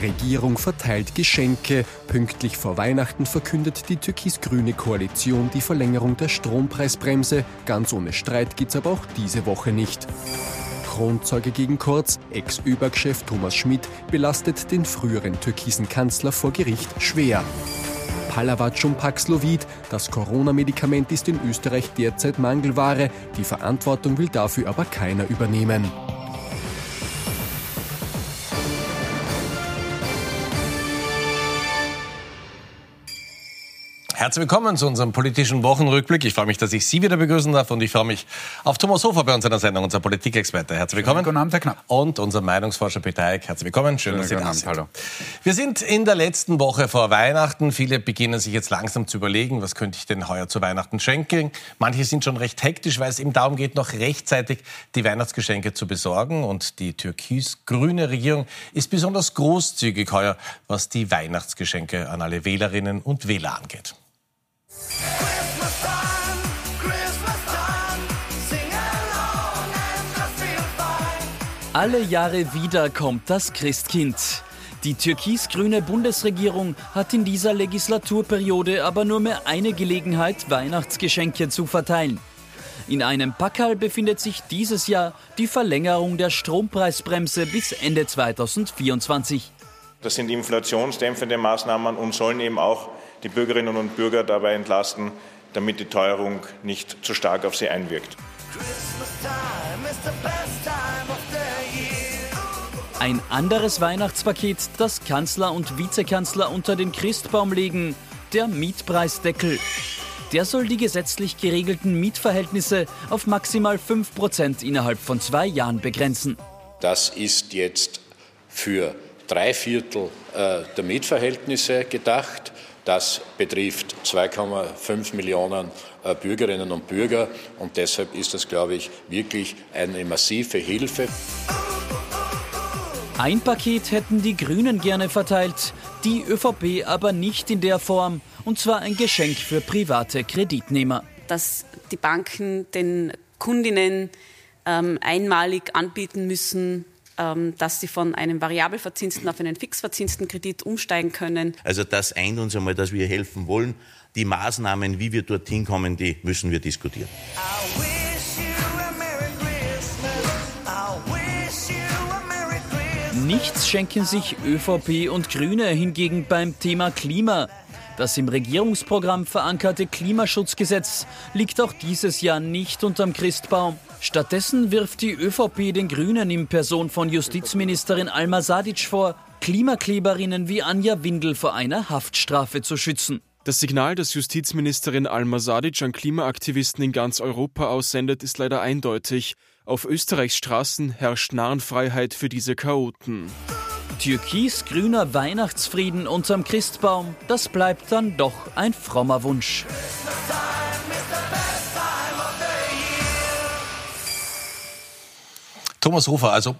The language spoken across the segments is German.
Regierung verteilt Geschenke. Pünktlich vor Weihnachten verkündet die türkis-grüne Koalition die Verlängerung der Strompreisbremse. Ganz ohne Streit geht's aber auch diese Woche nicht. Kronzeuge gegen Kurz, Ex-Überchef Thomas Schmidt, belastet den früheren türkisen Kanzler vor Gericht schwer. Palavac und Paxlovid. Das Corona-Medikament ist in Österreich derzeit Mangelware. Die Verantwortung will dafür aber keiner übernehmen. Herzlich willkommen zu unserem politischen Wochenrückblick. Ich freue mich, dass ich Sie wieder begrüßen darf und ich freue mich auf Thomas Hofer bei uns in der Sendung, unser Politikexperte. Herzlich willkommen. Guten Abend, Herr Knapp. Und unser Meinungsforscher Peter Eick. Herzlich willkommen. Schön, dass Sie da sind. Hallo. Wir sind in der letzten Woche vor Weihnachten. Viele beginnen sich jetzt langsam zu überlegen, was könnte ich denn heuer zu Weihnachten schenken. Manche sind schon recht hektisch, weil es eben darum geht, noch rechtzeitig die Weihnachtsgeschenke zu besorgen. Und die türkis-grüne Regierung ist besonders großzügig heuer, was die Weihnachtsgeschenke an alle Wählerinnen und Wähler angeht. Alle Jahre wieder kommt das Christkind. Die türkis-grüne Bundesregierung hat in dieser Legislaturperiode aber nur mehr eine Gelegenheit, Weihnachtsgeschenke zu verteilen. In einem Packerl befindet sich dieses Jahr die Verlängerung der Strompreisbremse bis Ende 2024. Das sind inflationsdämpfende Maßnahmen und sollen eben auch die Bürgerinnen und Bürger dabei entlasten, damit die Teuerung nicht zu stark auf sie einwirkt. Ein anderes Weihnachtspaket, das Kanzler und Vizekanzler unter den Christbaum legen, der Mietpreisdeckel. Der soll die gesetzlich geregelten Mietverhältnisse auf maximal 5% innerhalb von zwei Jahren begrenzen. Das ist jetzt für drei Viertel äh, der Mietverhältnisse gedacht. Das betrifft 2,5 Millionen äh, Bürgerinnen und Bürger und deshalb ist das, glaube ich, wirklich eine massive Hilfe. Ein Paket hätten die Grünen gerne verteilt, die ÖVP aber nicht in der Form, und zwar ein Geschenk für private Kreditnehmer. Dass die Banken den Kundinnen ähm, einmalig anbieten müssen, dass sie von einem variabel verzinsten auf einen fix verzinsten Kredit umsteigen können. Also das eint uns einmal, dass wir helfen wollen. Die Maßnahmen, wie wir dorthin kommen, die müssen wir diskutieren. Nichts schenken sich ÖVP und Grüne hingegen beim Thema Klima. Das im Regierungsprogramm verankerte Klimaschutzgesetz liegt auch dieses Jahr nicht unterm Christbaum. Stattdessen wirft die ÖVP den Grünen in Person von Justizministerin Alma Sadic vor, Klimakleberinnen wie Anja Windel vor einer Haftstrafe zu schützen. Das Signal, das Justizministerin Alma Sadic an Klimaaktivisten in ganz Europa aussendet, ist leider eindeutig. Auf Österreichs Straßen herrscht Narrenfreiheit für diese Chaoten. Türkis-grüner Weihnachtsfrieden unterm Christbaum, das bleibt dann doch ein frommer Wunsch. Thomas Hofer, also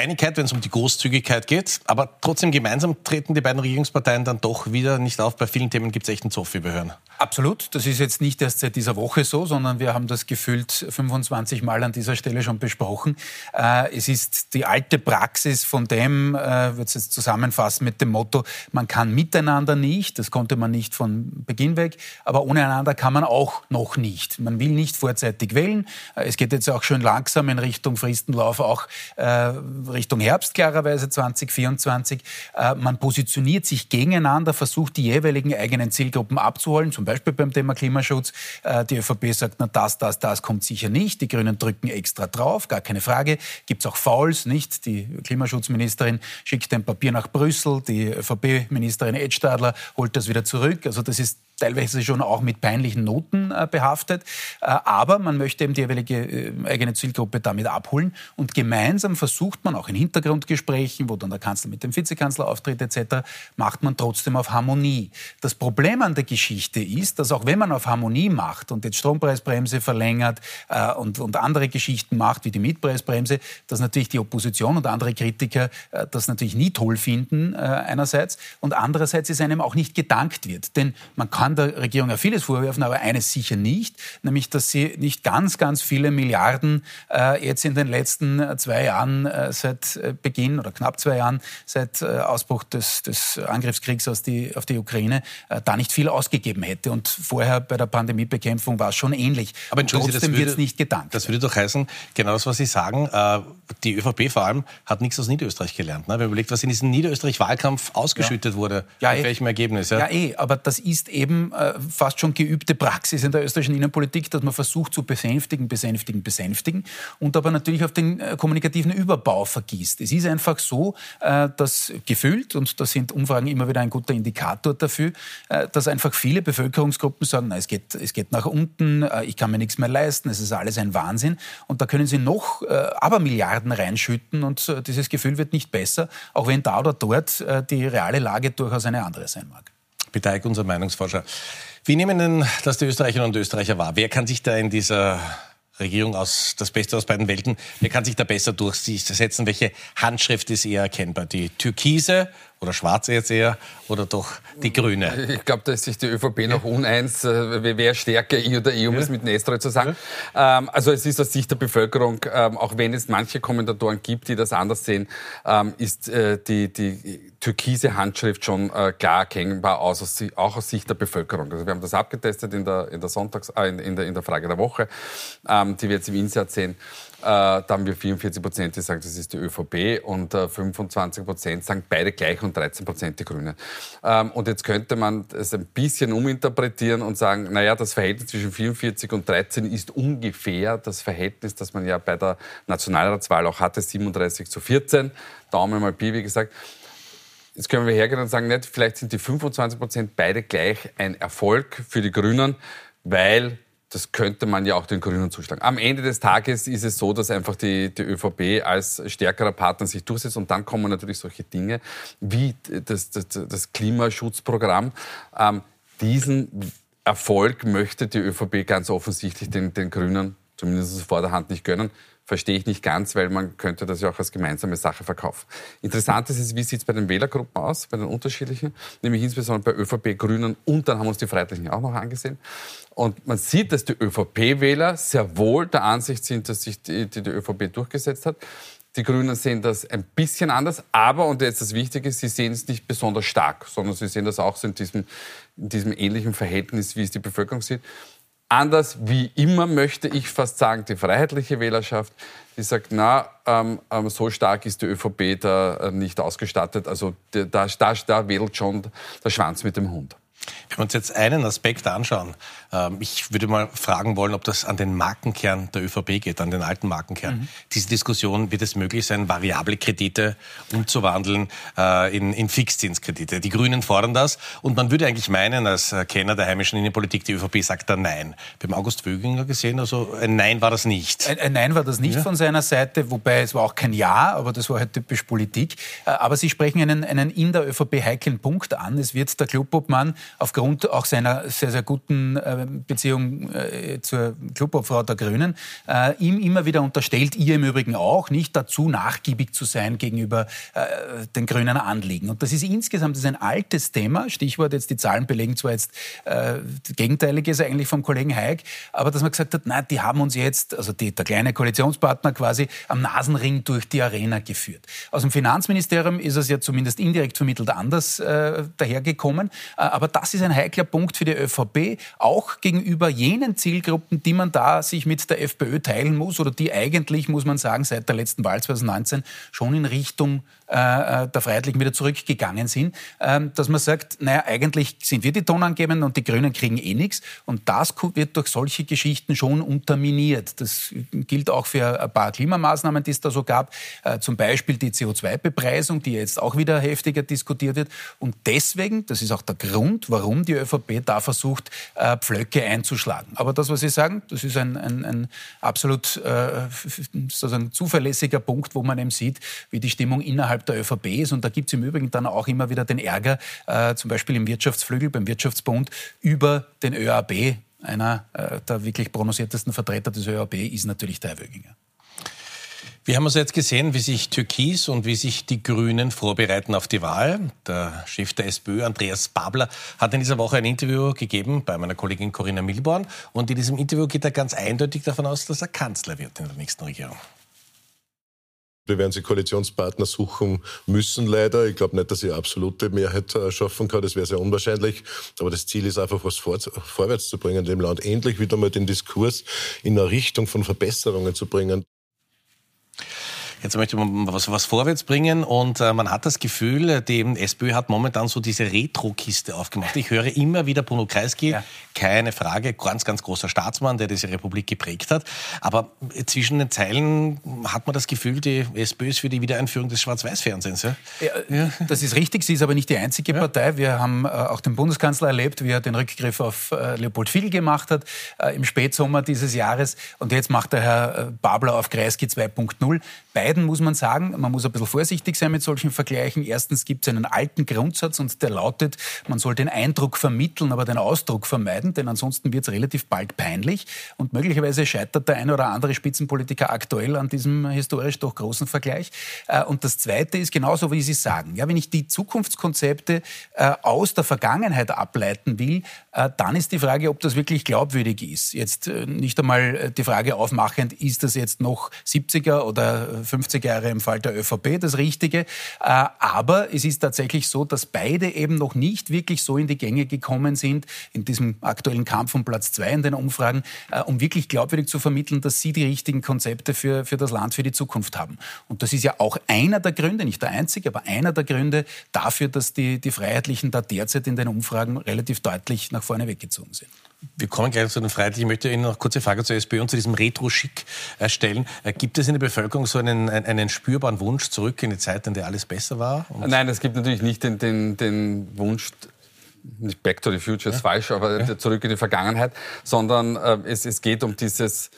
Einigkeit, wenn es um die Großzügigkeit geht, aber trotzdem gemeinsam treten die beiden Regierungsparteien dann doch wieder nicht auf. Bei vielen Themen gibt es echt einen Zoff, wie wir hören. Absolut. Das ist jetzt nicht erst seit dieser Woche so, sondern wir haben das gefühlt 25 Mal an dieser Stelle schon besprochen. Äh, es ist die alte Praxis von dem, äh, wird es jetzt zusammenfassen mit dem Motto, man kann miteinander nicht, das konnte man nicht von Beginn weg, aber ohne einander kann man auch noch nicht. Man will nicht vorzeitig wählen. Äh, es geht jetzt auch schön langsam in Richtung Fristenlauf, auch Richtung Herbst klarerweise 2024. Man positioniert sich gegeneinander, versucht die jeweiligen eigenen Zielgruppen abzuholen, zum Beispiel beim Thema Klimaschutz. Äh, die ÖVP sagt, na das, das, das kommt sicher nicht. Die Grünen drücken extra drauf, gar keine Frage. Gibt es auch Fouls, nicht? Die Klimaschutzministerin schickt ein Papier nach Brüssel, die ÖVP-Ministerin Edstadler holt das wieder zurück. Also das ist teilweise schon auch mit peinlichen Noten äh, behaftet. Äh, aber man möchte eben die jeweilige äh, eigene Zielgruppe damit abholen. Und gemeinsam versucht man auch in Hintergrundgesprächen, wo dann der Kanzler mit dem Vizekanzler auftritt etc., macht man trotzdem auf Harmonie. Das Problem an der Geschichte ist, dass auch wenn man auf Harmonie macht und jetzt Strompreisbremse verlängert äh, und, und andere Geschichten macht, wie die Mietpreisbremse, dass natürlich die Opposition und andere Kritiker äh, das natürlich nie toll finden einerseits und andererseits ist einem auch nicht gedankt wird. Denn man kann kann der Regierung ja vieles vorwerfen, aber eines sicher nicht, nämlich dass sie nicht ganz, ganz viele Milliarden äh, jetzt in den letzten äh, zwei Jahren äh, seit äh, Beginn oder knapp zwei Jahren seit äh, Ausbruch des, des Angriffskriegs aus die, auf die Ukraine äh, da nicht viel ausgegeben hätte. Und vorher bei der Pandemiebekämpfung war es schon ähnlich. Aber trotzdem wird es nicht gedankt. Das würde doch heißen, genau das, was Sie sagen, die ÖVP vor allem hat nichts aus Niederösterreich gelernt. Ne? Wenn man überlegt, was in diesem Niederösterreich-Wahlkampf ausgeschüttet ja. wurde, ja, mit eh. welchem Ergebnis. Ja? ja, eh, aber das ist eben äh, fast schon geübte Praxis in der österreichischen Innenpolitik, dass man versucht zu besänftigen, besänftigen, besänftigen und aber natürlich auf den äh, kommunikativen Überbau vergisst. Es ist einfach so, äh, dass gefühlt, und da sind Umfragen immer wieder ein guter Indikator dafür, äh, dass einfach viele Bevölkerungsgruppen sagen, na, es, geht, es geht nach unten, äh, ich kann mir nichts mehr leisten, es ist alles ein Wahnsinn. Und da können sie noch äh, aber Milliarden reinschütten und dieses Gefühl wird nicht besser, auch wenn da oder dort die reale Lage durchaus eine andere sein mag. Beteig, unser Meinungsforscher. Wie nehmen denn das die Österreicherinnen und Österreicher wahr? Wer kann sich da in dieser Regierung aus das Beste aus beiden Welten. Wer kann sich da besser durchsetzen? Welche Handschrift ist eher erkennbar? Die türkise oder schwarze jetzt eher oder doch die grüne? Ich glaube, da ist sich die ÖVP noch uneins, äh, wer stärker, ich oder ich, um es mit Nestroy zu sagen. Ähm, also es ist aus Sicht der Bevölkerung, ähm, auch wenn es manche Kommentatoren gibt, die das anders sehen, ähm, ist äh, die, die türkise Handschrift schon äh, klar erkennbar, aus, auch aus Sicht der Bevölkerung. Also wir haben das abgetestet in der, in der, Sonntags, in, der, in der Frage der Woche, die wir jetzt im Insert sehen. Äh, da haben wir 44 Prozent, die sagen, das ist die ÖVP und äh, 25 Prozent sagen beide gleich und 13 Prozent die Grünen. Ähm, und jetzt könnte man es ein bisschen uminterpretieren und sagen, naja, das Verhältnis zwischen 44 und 13 ist ungefähr das Verhältnis, das man ja bei der Nationalratswahl auch hatte, 37 zu 14. Daumen mal Pi, wie gesagt. Jetzt können wir hergehen und sagen, nicht, vielleicht sind die 25 Prozent beide gleich ein Erfolg für die Grünen, weil das könnte man ja auch den Grünen zuschlagen. Am Ende des Tages ist es so, dass einfach die, die ÖVP als stärkerer Partner sich durchsetzt und dann kommen natürlich solche Dinge wie das, das, das Klimaschutzprogramm. Ähm, diesen Erfolg möchte die ÖVP ganz offensichtlich den, den Grünen zumindest vor der Hand nicht gönnen verstehe ich nicht ganz, weil man könnte das ja auch als gemeinsame Sache verkaufen. Interessant ist es, wie sieht es bei den Wählergruppen aus, bei den unterschiedlichen, nämlich insbesondere bei ÖVP, Grünen und dann haben uns die Freiheitlichen auch noch angesehen. Und man sieht, dass die ÖVP-Wähler sehr wohl der Ansicht sind, dass sich die, die, die ÖVP durchgesetzt hat. Die Grünen sehen das ein bisschen anders, aber, und jetzt das Wichtige, sie sehen es nicht besonders stark, sondern sie sehen das auch so in diesem, in diesem ähnlichen Verhältnis, wie es die Bevölkerung sieht. Anders wie immer möchte ich fast sagen, die freiheitliche Wählerschaft, die sagt, na, ähm, ähm, so stark ist die ÖVP da äh, nicht ausgestattet. Also da, da, da wedelt schon der Schwanz mit dem Hund. Wenn wir uns jetzt einen Aspekt anschauen, ähm, ich würde mal fragen wollen, ob das an den Markenkern der ÖVP geht, an den alten Markenkern. Mhm. Diese Diskussion, wird es möglich sein, variable Kredite umzuwandeln äh, in, in Fixzinskredite? Die Grünen fordern das und man würde eigentlich meinen, als Kenner der heimischen Innenpolitik, die ÖVP sagt da Nein. Beim August Wöginger gesehen, also ein Nein war das nicht. Ein, ein Nein war das nicht ja. von seiner Seite, wobei es war auch kein Ja, aber das war halt typisch Politik. Äh, aber Sie sprechen einen, einen in der ÖVP heiklen Punkt an. Es wird der Clubobmann aufgrund auch seiner sehr, sehr guten äh, Beziehung äh, zur Clubobfrau der Grünen äh, ihm immer wieder unterstellt, ihr im Übrigen auch, nicht dazu nachgiebig zu sein gegenüber äh, den grünen Anliegen. Und das ist insgesamt das ist ein altes Thema. Stichwort jetzt, die Zahlen belegen zwar jetzt äh, Gegenteiliges eigentlich vom Kollegen Haig, aber dass man gesagt hat, nein, die haben uns jetzt, also die, der kleine Koalitionspartner quasi, am Nasenring durch die Arena geführt. Aus dem Finanzministerium ist es ja zumindest indirekt vermittelt anders äh, dahergekommen. Aber das ist ein heikler Punkt für die ÖVP, auch gegenüber jenen Zielgruppen, die man da sich mit der FPÖ teilen muss oder die eigentlich, muss man sagen, seit der letzten Wahl 2019 schon in Richtung äh, äh, der Freiheitlichen wieder zurückgegangen sind, ähm, dass man sagt, naja, eigentlich sind wir die Tonangebenden und die Grünen kriegen eh nichts. Und das wird durch solche Geschichten schon unterminiert. Das gilt auch für ein paar Klimamaßnahmen, die es da so gab. Äh, zum Beispiel die CO2-Bepreisung, die jetzt auch wieder heftiger diskutiert wird. Und deswegen, das ist auch der Grund, warum die ÖVP da versucht, Pflöcke einzuschlagen. Aber das, was Sie sagen, das ist ein, ein, ein absolut äh, sozusagen zuverlässiger Punkt, wo man eben sieht, wie die Stimmung innerhalb innerhalb der ÖVP ist. Und da gibt es im Übrigen dann auch immer wieder den Ärger, äh, zum Beispiel im Wirtschaftsflügel, beim Wirtschaftsbund, über den ÖAB. Einer äh, der wirklich prononciertesten Vertreter des ÖAB ist natürlich der Herr Wöginger. Wir haben also jetzt gesehen, wie sich Türkis und wie sich die Grünen vorbereiten auf die Wahl. Der Chef der SPÖ, Andreas Babler, hat in dieser Woche ein Interview gegeben bei meiner Kollegin Corinna Milborn. Und in diesem Interview geht er ganz eindeutig davon aus, dass er Kanzler wird in der nächsten Regierung. Wir werden sie Koalitionspartner suchen müssen, leider. Ich glaube nicht, dass sie absolute Mehrheit äh, schaffen kann. Das wäre sehr unwahrscheinlich. Aber das Ziel ist einfach, was vor, vorwärts zu bringen in dem Land. Endlich wieder mal den Diskurs in eine Richtung von Verbesserungen zu bringen. Jetzt möchte man was, was vorwärts bringen und äh, man hat das Gefühl, die SPÖ hat momentan so diese Retro-Kiste aufgemacht. Ich höre immer wieder Bruno Kreisky, ja. keine Frage, ganz, ganz großer Staatsmann, der diese Republik geprägt hat. Aber zwischen den Zeilen hat man das Gefühl, die SPÖ ist für die Wiedereinführung des Schwarz-Weiß-Fernsehens. Ja? Ja, das ist richtig, sie ist aber nicht die einzige Partei. Wir haben äh, auch den Bundeskanzler erlebt, wie er den Rückgriff auf äh, Leopold Fiegel gemacht hat äh, im Spätsommer dieses Jahres. Und jetzt macht der Herr äh, Babler auf Kreisky 2.0. Beiden muss man sagen, man muss ein bisschen vorsichtig sein mit solchen Vergleichen. Erstens gibt es einen alten Grundsatz und der lautet, man soll den Eindruck vermitteln, aber den Ausdruck vermeiden, denn ansonsten wird es relativ bald peinlich. Und möglicherweise scheitert der eine oder andere Spitzenpolitiker aktuell an diesem historisch doch großen Vergleich. Äh, und das Zweite ist genauso, wie Sie sagen. Ja, wenn ich die Zukunftskonzepte äh, aus der Vergangenheit ableiten will, äh, dann ist die Frage, ob das wirklich glaubwürdig ist. Jetzt nicht einmal die Frage aufmachend, ist das jetzt noch 70er oder 50 Jahre im Fall der ÖVP das Richtige. Äh, aber es ist tatsächlich so, dass beide eben noch nicht wirklich so in die Gänge gekommen sind, in diesem aktuellen Kampf um Platz zwei in den Umfragen, äh, um wirklich glaubwürdig zu vermitteln, dass sie die richtigen Konzepte für, für das Land, für die Zukunft haben. Und das ist ja auch einer der Gründe, nicht der einzige, aber einer der Gründe dafür, dass die, die Freiheitlichen da derzeit in den Umfragen relativ deutlich nach vorne weggezogen sind. Wir kommen gleich zu den Freiheitlichen. Ich möchte Ihnen noch eine kurze Frage zur SPÖ und zu diesem Retro-Schick äh, stellen. Äh, gibt es in der Bevölkerung so einen, einen spürbaren Wunsch zurück in die Zeit, in der alles besser war? Nein, es gibt natürlich nicht den, den, den Wunsch, nicht Back to the Future ist ja. falsch, aber ja. zurück in die Vergangenheit, sondern äh, es, es geht um dieses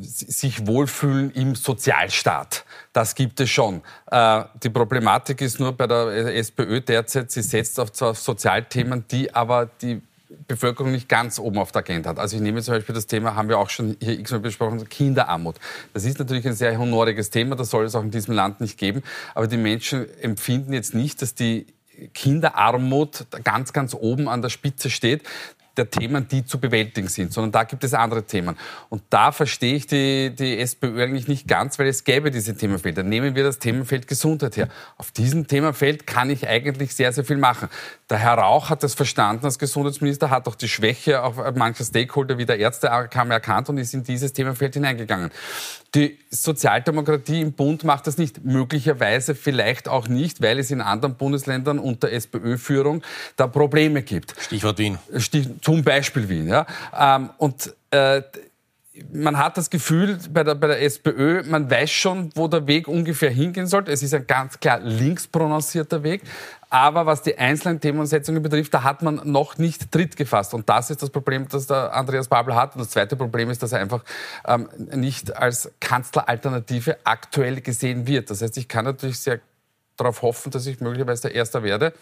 sich wohlfühlen im Sozialstaat. Das gibt es schon. Äh, die Problematik ist nur bei der SPÖ derzeit, sie setzt auf Sozialthemen, die aber die Bevölkerung nicht ganz oben auf der Agenda hat. Also ich nehme zum Beispiel das Thema, haben wir auch schon hier x-mal besprochen, Kinderarmut. Das ist natürlich ein sehr honoriges Thema, das soll es auch in diesem Land nicht geben. Aber die Menschen empfinden jetzt nicht, dass die Kinderarmut ganz, ganz oben an der Spitze steht der Themen, die zu bewältigen sind, sondern da gibt es andere Themen. Und da verstehe ich die, die SPÖ eigentlich nicht ganz, weil es gäbe diese Themenfelder. Nehmen wir das Themenfeld Gesundheit her. Auf diesem Themenfeld kann ich eigentlich sehr, sehr viel machen. Der Herr Rauch hat das verstanden als Gesundheitsminister, hat auch die Schwäche auf mancher Stakeholder wie der Ärztekammer erkannt und ist in dieses Themenfeld hineingegangen. Die Sozialdemokratie im Bund macht das nicht. Möglicherweise vielleicht auch nicht, weil es in anderen Bundesländern unter SPÖ-Führung da Probleme gibt. Stichwort Wien. Stich, zum Beispiel Wien. Ja. Ähm, und äh, man hat das Gefühl bei der, bei der SPÖ, man weiß schon, wo der Weg ungefähr hingehen sollte. Es ist ein ganz klar links prononcierter Weg. Aber was die einzelnen Themensetzungen betrifft, da hat man noch nicht Tritt gefasst. Und das ist das Problem, das der Andreas Babel hat. Und das zweite Problem ist, dass er einfach ähm, nicht als Kanzleralternative aktuell gesehen wird. Das heißt, ich kann natürlich sehr darauf hoffen, dass ich möglicherweise der Erste werde.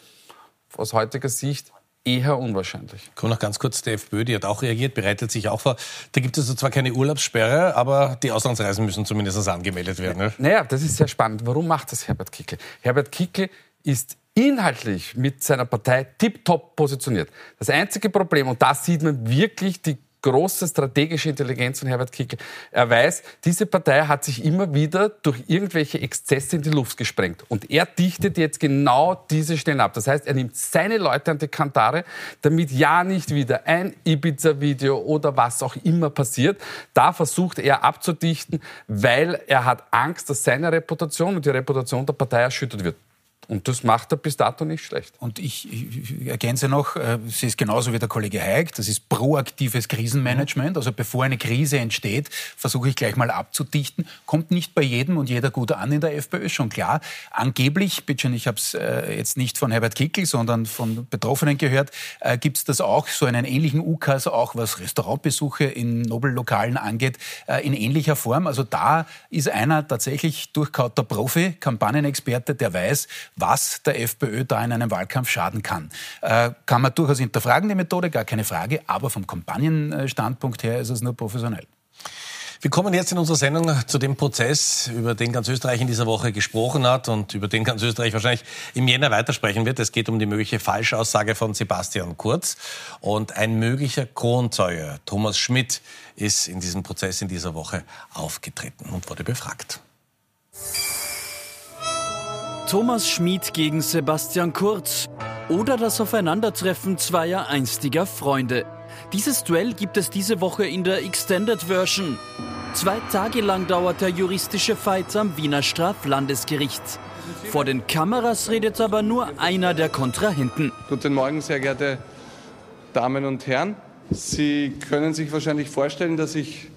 Aus heutiger Sicht eher unwahrscheinlich. Komm noch ganz kurz, der FPÖ, die hat auch reagiert, bereitet sich auch vor. Da gibt es zwar keine Urlaubssperre, aber die Auslandsreisen müssen zumindest angemeldet werden. Ne? Naja, das ist sehr spannend. Warum macht das Herbert Kickl? Herbert Kickl ist inhaltlich mit seiner Partei tiptop positioniert. Das einzige Problem, und da sieht man wirklich die große strategische Intelligenz von Herbert Kickl. Er weiß, diese Partei hat sich immer wieder durch irgendwelche Exzesse in die Luft gesprengt. Und er dichtet jetzt genau diese Stellen ab. Das heißt, er nimmt seine Leute an die Kantare, damit ja nicht wieder ein Ibiza-Video oder was auch immer passiert. Da versucht er abzudichten, weil er hat Angst, dass seine Reputation und die Reputation der Partei erschüttert wird. Und das macht er bis dato nicht schlecht. Und ich, ich ergänze noch, äh, es ist genauso wie der Kollege Haig, das ist proaktives Krisenmanagement. Also bevor eine Krise entsteht, versuche ich gleich mal abzudichten. Kommt nicht bei jedem und jeder gut an in der FPÖ, schon klar. Angeblich, bitte schön, ich habe es äh, jetzt nicht von Herbert Kickl, sondern von Betroffenen gehört, äh, gibt es das auch, so einen ähnlichen UKAS, auch was Restaurantbesuche in Nobellokalen angeht, in ähnlicher Form. Also da ist einer tatsächlich durchkauter Profi, Kampagnenexperte, der weiß, was der FPÖ da in einem Wahlkampf schaden kann. Äh, kann man durchaus hinterfragen, die Methode, gar keine Frage, aber vom Kampagnenstandpunkt her ist es nur professionell. Wir kommen jetzt in unserer Sendung zu dem Prozess, über den ganz Österreich in dieser Woche gesprochen hat und über den ganz Österreich wahrscheinlich im Jänner weitersprechen wird. Es geht um die mögliche Falschaussage von Sebastian Kurz. Und ein möglicher Kronzeuge, Thomas Schmidt, ist in diesem Prozess in dieser Woche aufgetreten und wurde befragt. Thomas Schmid gegen Sebastian Kurz oder das Aufeinandertreffen zweier einstiger Freunde. Dieses Duell gibt es diese Woche in der Extended Version. Zwei Tage lang dauert der juristische Fight am Wiener Straflandesgericht. Vor den Kameras redet aber nur einer der Kontrahenten. Guten Morgen, sehr geehrte Damen und Herren. Sie können sich wahrscheinlich vorstellen, dass ich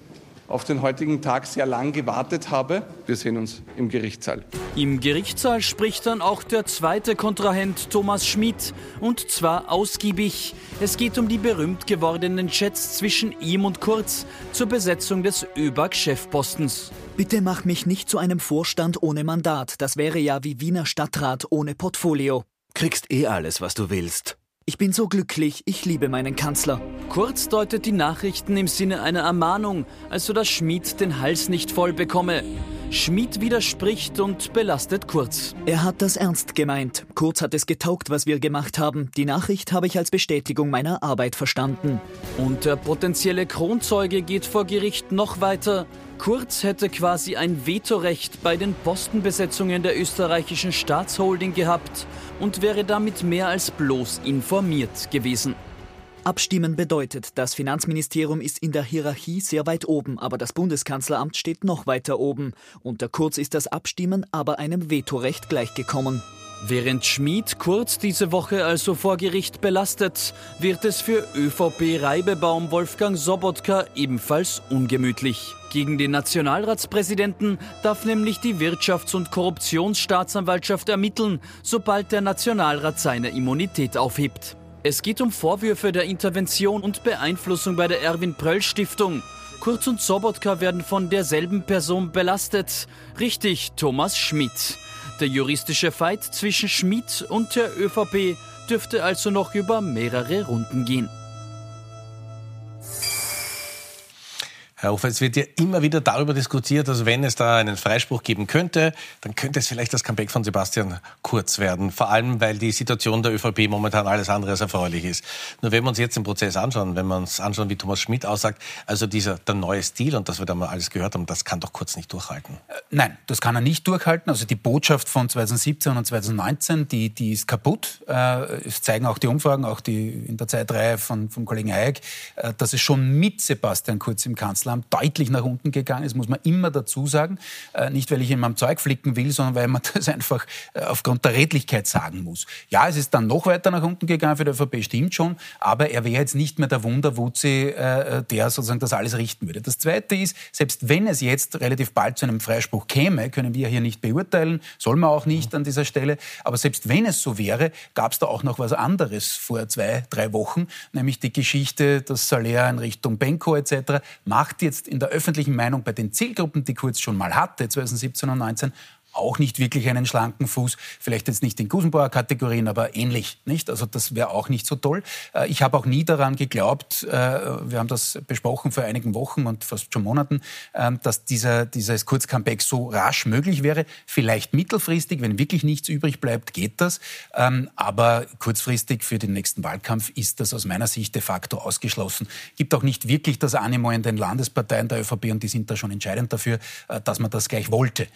auf den heutigen Tag sehr lang gewartet habe. Wir sehen uns im Gerichtssaal. Im Gerichtssaal spricht dann auch der zweite Kontrahent Thomas Schmidt und zwar ausgiebig. Es geht um die berühmt gewordenen Chats zwischen ihm und Kurz zur Besetzung des ÖBAG-Chefpostens. Bitte mach mich nicht zu einem Vorstand ohne Mandat. Das wäre ja wie Wiener Stadtrat ohne Portfolio. Kriegst eh alles, was du willst. Ich bin so glücklich, ich liebe meinen Kanzler. Kurz deutet die Nachrichten im Sinne einer Ermahnung, also dass Schmid den Hals nicht voll bekomme. Schmid widerspricht und belastet Kurz. Er hat das ernst gemeint. Kurz hat es getaugt, was wir gemacht haben. Die Nachricht habe ich als Bestätigung meiner Arbeit verstanden. Und der potenzielle Kronzeuge geht vor Gericht noch weiter. Kurz hätte quasi ein Vetorecht bei den Postenbesetzungen der österreichischen Staatsholding gehabt und wäre damit mehr als bloß informiert gewesen. Abstimmen bedeutet, das Finanzministerium ist in der Hierarchie sehr weit oben, aber das Bundeskanzleramt steht noch weiter oben. Unter Kurz ist das Abstimmen aber einem Vetorecht gleichgekommen. Während Schmid Kurz diese Woche also vor Gericht belastet, wird es für ÖVP-Reibebaum Wolfgang Sobotka ebenfalls ungemütlich. Gegen den Nationalratspräsidenten darf nämlich die Wirtschafts- und Korruptionsstaatsanwaltschaft ermitteln, sobald der Nationalrat seine Immunität aufhebt. Es geht um Vorwürfe der Intervention und Beeinflussung bei der Erwin Pröll Stiftung. Kurz und Sobotka werden von derselben Person belastet. Richtig, Thomas Schmidt. Der juristische Fight zwischen Schmidt und der ÖVP dürfte also noch über mehrere Runden gehen. Herr Hofer, es wird ja immer wieder darüber diskutiert, dass wenn es da einen Freispruch geben könnte, dann könnte es vielleicht das Comeback von Sebastian Kurz werden. Vor allem, weil die Situation der ÖVP momentan alles andere als erfreulich ist. Nur wenn wir uns jetzt den Prozess anschauen, wenn wir uns anschauen, wie Thomas Schmidt aussagt, also dieser, der neue Stil und das wir da mal alles gehört haben, das kann doch Kurz nicht durchhalten. Äh, nein, das kann er nicht durchhalten. Also die Botschaft von 2017 und 2019, die, die ist kaputt. Äh, es zeigen auch die Umfragen, auch die in der Zeitreihe von, vom Kollegen Hayek, äh, dass es schon mit Sebastian Kurz im Kanzler Kanzleramt deutlich nach unten gegangen ist, muss man immer dazu sagen. Äh, nicht, weil ich in meinem Zeug flicken will, sondern weil man das einfach äh, aufgrund der Redlichkeit sagen muss. Ja, es ist dann noch weiter nach unten gegangen für die ÖVP, stimmt schon, aber er wäre jetzt nicht mehr der Wunderwutzi, äh, der sozusagen das alles richten würde. Das Zweite ist, selbst wenn es jetzt relativ bald zu einem Freispruch käme, können wir hier nicht beurteilen, soll man auch nicht an dieser Stelle, aber selbst wenn es so wäre, gab es da auch noch was anderes vor zwei, drei Wochen, nämlich die Geschichte, dass Salär in Richtung Benko etc. macht hat jetzt in der öffentlichen Meinung bei den Zielgruppen, die Kurz schon mal hatte, 2017 und 2019, auch nicht wirklich einen schlanken Fuß. Vielleicht jetzt nicht in Gusenbauer Kategorien, aber ähnlich, nicht? Also das wäre auch nicht so toll. Äh, ich habe auch nie daran geglaubt, äh, wir haben das besprochen vor einigen Wochen und fast schon Monaten, ähm, dass dieser, dieses Kurzcomeback so rasch möglich wäre. Vielleicht mittelfristig, wenn wirklich nichts übrig bleibt, geht das. Ähm, aber kurzfristig für den nächsten Wahlkampf ist das aus meiner Sicht de facto ausgeschlossen. Gibt auch nicht wirklich das Animo in den Landesparteien der ÖVP und die sind da schon entscheidend dafür, äh, dass man das gleich wollte.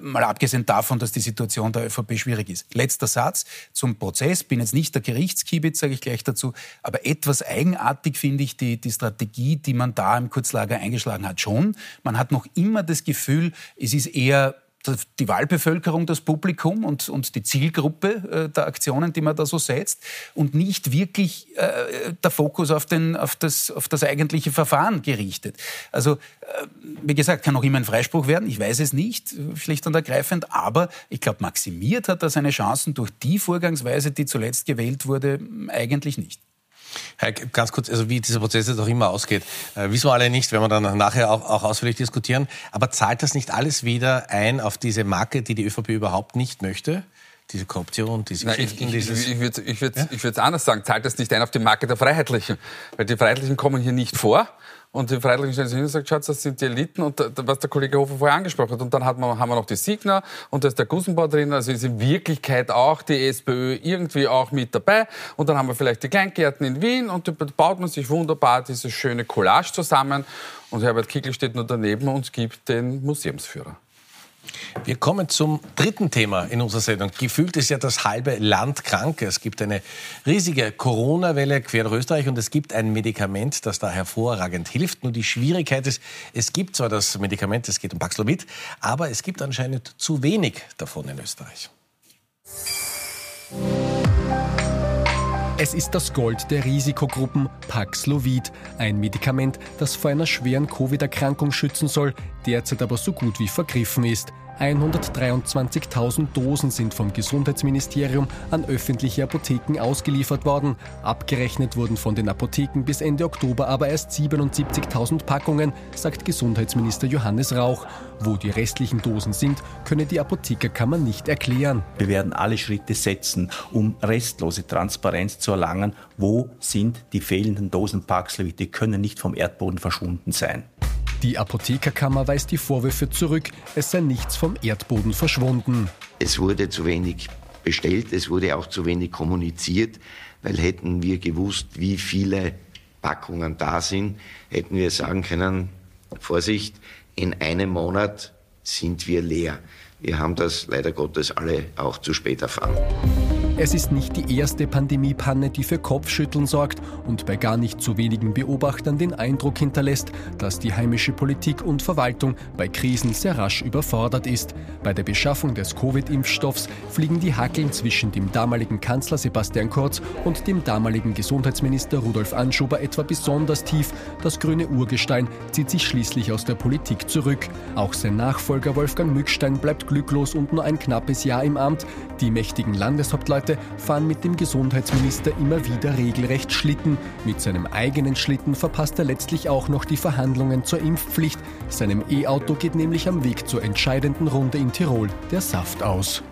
Mal abgesehen davon, dass die Situation der ÖVP schwierig ist. Letzter Satz zum Prozess. Bin jetzt nicht der Gerichtskibitz, sage ich gleich dazu, aber etwas eigenartig finde ich die, die Strategie, die man da im Kurzlager eingeschlagen hat, schon. Man hat noch immer das Gefühl, es ist eher die Wahlbevölkerung, das Publikum und, und die Zielgruppe äh, der Aktionen, die man da so setzt und nicht wirklich äh, der Fokus auf, den, auf, das, auf das eigentliche Verfahren gerichtet. Also, äh, wie gesagt, kann auch immer ein Freispruch werden, ich weiß es nicht, schlicht und ergreifend, aber ich glaube, maximiert hat er seine Chancen durch die Vorgangsweise, die zuletzt gewählt wurde, eigentlich nicht. Herr, ganz kurz, also wie dieser Prozess jetzt auch immer ausgeht, äh, wissen wir alle nicht, wenn wir dann nachher auch, auch ausführlich diskutieren. Aber zahlt das nicht alles wieder ein auf diese Marke, die die ÖVP überhaupt nicht möchte? Diese Korruption, diese Nein, ich, ich, dieses... Ich, ich würde ich würd, ja? ich würd anders sagen, zahlt das nicht ein auf die Marke der Freiheitlichen. Weil die Freiheitlichen kommen hier nicht vor. Und die Freiheitlichen stellen sich hin und sagen, schaut, das sind die Eliten und was der Kollege Hofer vorher angesprochen hat. Und dann hat man, haben wir noch die Signer und da ist der Gussenbau drin. Also ist in Wirklichkeit auch die SPÖ irgendwie auch mit dabei. Und dann haben wir vielleicht die Kleingärten in Wien und da baut man sich wunderbar diese schöne Collage zusammen. Und Herbert Kickl steht nur daneben und gibt den Museumsführer. Wir kommen zum dritten Thema in unserer Sendung. Gefühlt ist ja das halbe Land krank. Es gibt eine riesige Corona-Welle quer durch Österreich und es gibt ein Medikament, das da hervorragend hilft. Nur die Schwierigkeit ist, es gibt zwar das Medikament, es geht um Paxlovid, aber es gibt anscheinend zu wenig davon in Österreich. Es ist das Gold der Risikogruppen Paxlovid, ein Medikament, das vor einer schweren Covid-Erkrankung schützen soll, derzeit aber so gut wie vergriffen ist. 123.000 Dosen sind vom Gesundheitsministerium an öffentliche Apotheken ausgeliefert worden. Abgerechnet wurden von den Apotheken bis Ende Oktober aber erst 77.000 Packungen, sagt Gesundheitsminister Johannes Rauch. Wo die restlichen Dosen sind, könne die Apothekerkammer nicht erklären. Wir werden alle Schritte setzen, um restlose Transparenz zu erlangen. Wo sind die fehlenden Dosen Paxlovid? Die können nicht vom Erdboden verschwunden sein. Die Apothekerkammer weist die Vorwürfe zurück, es sei nichts vom Erdboden verschwunden. Es wurde zu wenig bestellt, es wurde auch zu wenig kommuniziert, weil hätten wir gewusst, wie viele Packungen da sind, hätten wir sagen können, Vorsicht, in einem Monat sind wir leer. Wir haben das leider Gottes alle auch zu spät erfahren. Es ist nicht die erste Pandemiepanne, die für Kopfschütteln sorgt und bei gar nicht zu wenigen Beobachtern den Eindruck hinterlässt, dass die heimische Politik und Verwaltung bei Krisen sehr rasch überfordert ist. Bei der Beschaffung des Covid-Impfstoffs fliegen die Hackeln zwischen dem damaligen Kanzler Sebastian Kurz und dem damaligen Gesundheitsminister Rudolf Anschober etwa besonders tief. Das grüne Urgestein zieht sich schließlich aus der Politik zurück. Auch sein Nachfolger Wolfgang Mückstein bleibt glücklos und nur ein knappes Jahr im Amt. Die mächtigen Landeshauptleute Monate fahren mit dem Gesundheitsminister immer wieder regelrecht Schlitten. Mit seinem eigenen Schlitten verpasst er letztlich auch noch die Verhandlungen zur Impfpflicht. Seinem E-Auto geht nämlich am Weg zur entscheidenden Runde in Tirol der Saft aus.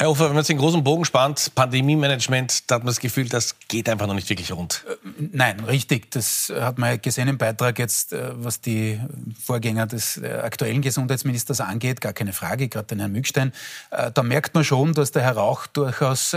Herr Hofer, wenn man jetzt den großen Bogen spannt, Pandemie-Management, da hat man das Gefühl, das geht einfach noch nicht wirklich rund. Äh, nein, richtig. Das hat man gesehen im Beitrag jetzt, äh, was die Vorgänger des äh, aktuellen Gesundheitsministers angeht. Gar keine Frage, gerade den Herrn Mückstein. Da merkt man schon, dass der Herr Rauch durchaus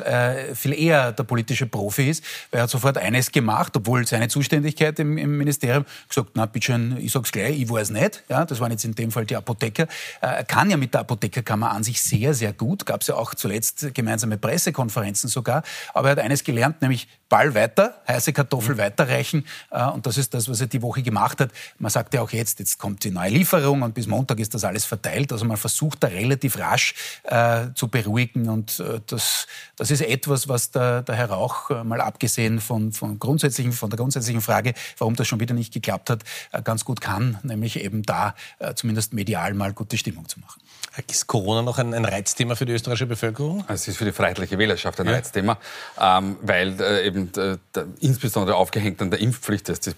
viel eher der politische Profi ist. Weil er hat sofort eines gemacht, obwohl seine Zuständigkeit im, im Ministerium gesagt, na, bitteschön, ich sag's gleich, ich weiß nicht. Ja, das waren jetzt in dem Fall die Apotheker. Er kann ja mit der Apothekerkammer an sich sehr, sehr gut. Gab's ja auch zuletzt zuletzt gemeinsame Pressekonferenzen sogar. Aber er hat eines gelernt, nämlich Ball weiter, heiße Kartoffel mhm. weiterreichen. Äh, und das ist das, was er die Woche gemacht hat. Man sagt ja auch jetzt, jetzt kommt die neue Lieferung und bis Montag ist das alles verteilt. Also man versucht da relativ rasch äh, zu beruhigen. Und äh, das, das ist etwas, was der, der Herr Rauch, äh, mal abgesehen von, von, grundsätzlichen, von der grundsätzlichen Frage, warum das schon wieder nicht geklappt hat, äh, ganz gut kann. Nämlich eben da äh, zumindest medial mal gute Stimmung zu machen. Ist Corona noch ein, ein Reizthema für die österreichische Bevölkerung? Es ist für die freiheitliche Wählerschaft ein ja. Reizthema, ähm, weil äh, eben äh, insbesondere aufgehängt an der Impfpflicht ist die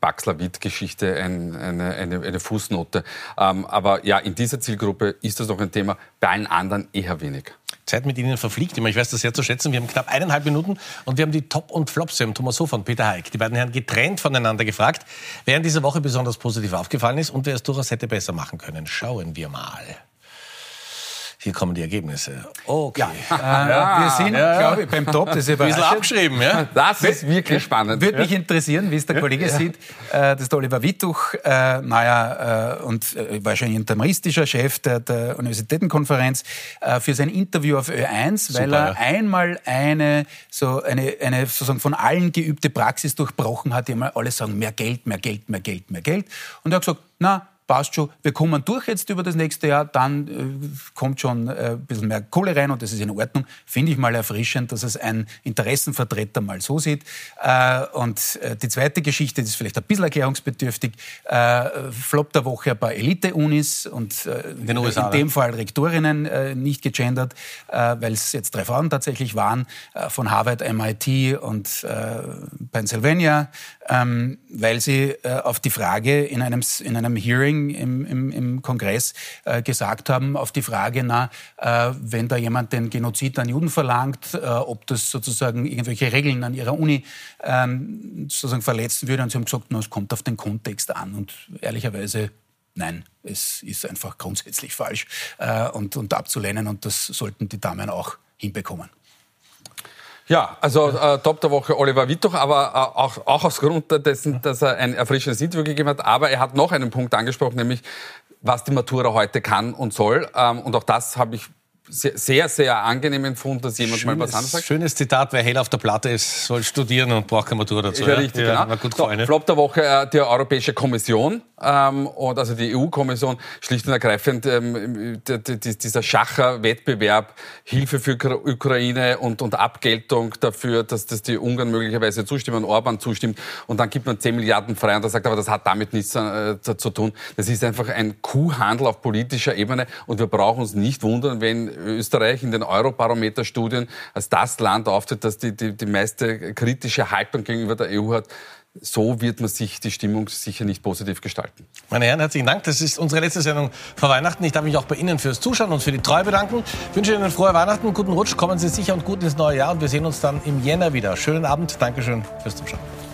Paxlovid-Geschichte ein, eine, eine, eine, Fußnote. Ähm, aber ja, in dieser Zielgruppe ist das noch ein Thema, bei allen anderen eher wenig. Zeit mit Ihnen verfliegt immer. Ich weiß das sehr zu schätzen. Wir haben knapp eineinhalb Minuten und wir haben die Top und Flops. Wir haben Thomas Hofer und Peter Heik, die beiden Herren getrennt voneinander gefragt, wer in dieser Woche besonders positiv aufgefallen ist und wer es durchaus hätte besser machen können. Schauen wir mal. Hier kommen die Ergebnisse. Okay. Ja, äh, ja. Wir sind, ja, glaube ich, beim Top. Das ist ein bisschen abgeschrieben, ja? Das ist wirklich spannend. Würde mich interessieren, wie es der Kollege sieht. Äh, das ist der Oliver Wittuch, äh, naja, äh, und äh, wahrscheinlich ein thermoristischer Chef der, der Universitätenkonferenz, äh, für sein Interview auf Ö1, Super, weil er einmal eine, so eine, eine sozusagen von allen geübte Praxis durchbrochen hat, die immer alle sagen, mehr Geld, mehr Geld, mehr Geld, mehr Geld. Und er hat gesagt, na, passt schon, wir kommen durch jetzt über das nächste Jahr, dann äh, kommt schon äh, ein bisschen mehr Kohle rein und das ist in Ordnung. Finde ich mal erfrischend, dass es ein Interessenvertreter mal so sieht. Äh, und äh, die zweite Geschichte, die ist vielleicht ein bisschen erklärungsbedürftig, äh, Flop der Woche ein paar Elite-Unis und äh, in, in dem Fall Rektorinnen nicht gegendert, weil es jetzt drei Frauen tatsächlich waren, von Harvard, MIT und Pennsylvania, ähm, weil sie äh, auf die Frage in einem, in einem Hearing im, im, im Kongress äh, gesagt haben, auf die Frage, na, äh, wenn da jemand den Genozid an Juden verlangt, äh, ob das sozusagen irgendwelche Regeln an ihrer Uni ähm, sozusagen verletzen würde. Und sie haben gesagt, na, es kommt auf den Kontext an. Und ehrlicherweise Nein, es ist einfach grundsätzlich falsch äh, und, und abzulehnen und das sollten die Damen auch hinbekommen. Ja, also äh, Top der Woche Oliver Wittoch, aber äh, auch, auch aus Grund dessen, dass er ein erfrischendes Interview gegeben hat. Aber er hat noch einen Punkt angesprochen, nämlich was die Matura heute kann und soll. Ähm, und auch das habe ich sehr, sehr angenehm empfunden, dass jemand schönes, mal was anderes sagt. Schönes Zitat, wer hell auf der Platte ist, soll studieren und braucht keine Matura dazu. Ja, richtig, ja, genau. Gut so, Flop der Woche, äh, die Europäische Kommission, ähm, und also die EU-Kommission, schlicht und ergreifend ähm, dieser Schacher-Wettbewerb, Hilfe für Ukraine und, und Abgeltung dafür, dass, dass die Ungarn möglicherweise zustimmen, Orban zustimmt, und dann gibt man 10 Milliarden frei und er sagt, aber das hat damit nichts äh, zu tun. Das ist einfach ein Kuhhandel auf politischer Ebene und wir brauchen uns nicht wundern, wenn Österreich in den Eurobarometer-Studien als das Land auftritt, das die, die, die meiste kritische Haltung gegenüber der EU hat so wird man sich die Stimmung sicher nicht positiv gestalten. Meine Herren, herzlichen Dank. Das ist unsere letzte Sendung vor Weihnachten. Ich darf mich auch bei Ihnen fürs Zuschauen und für die Treue bedanken. Ich wünsche Ihnen frohe Weihnachten, guten Rutsch, kommen Sie sicher und gut ins neue Jahr und wir sehen uns dann im Jänner wieder. Schönen Abend, Dankeschön fürs Zuschauen.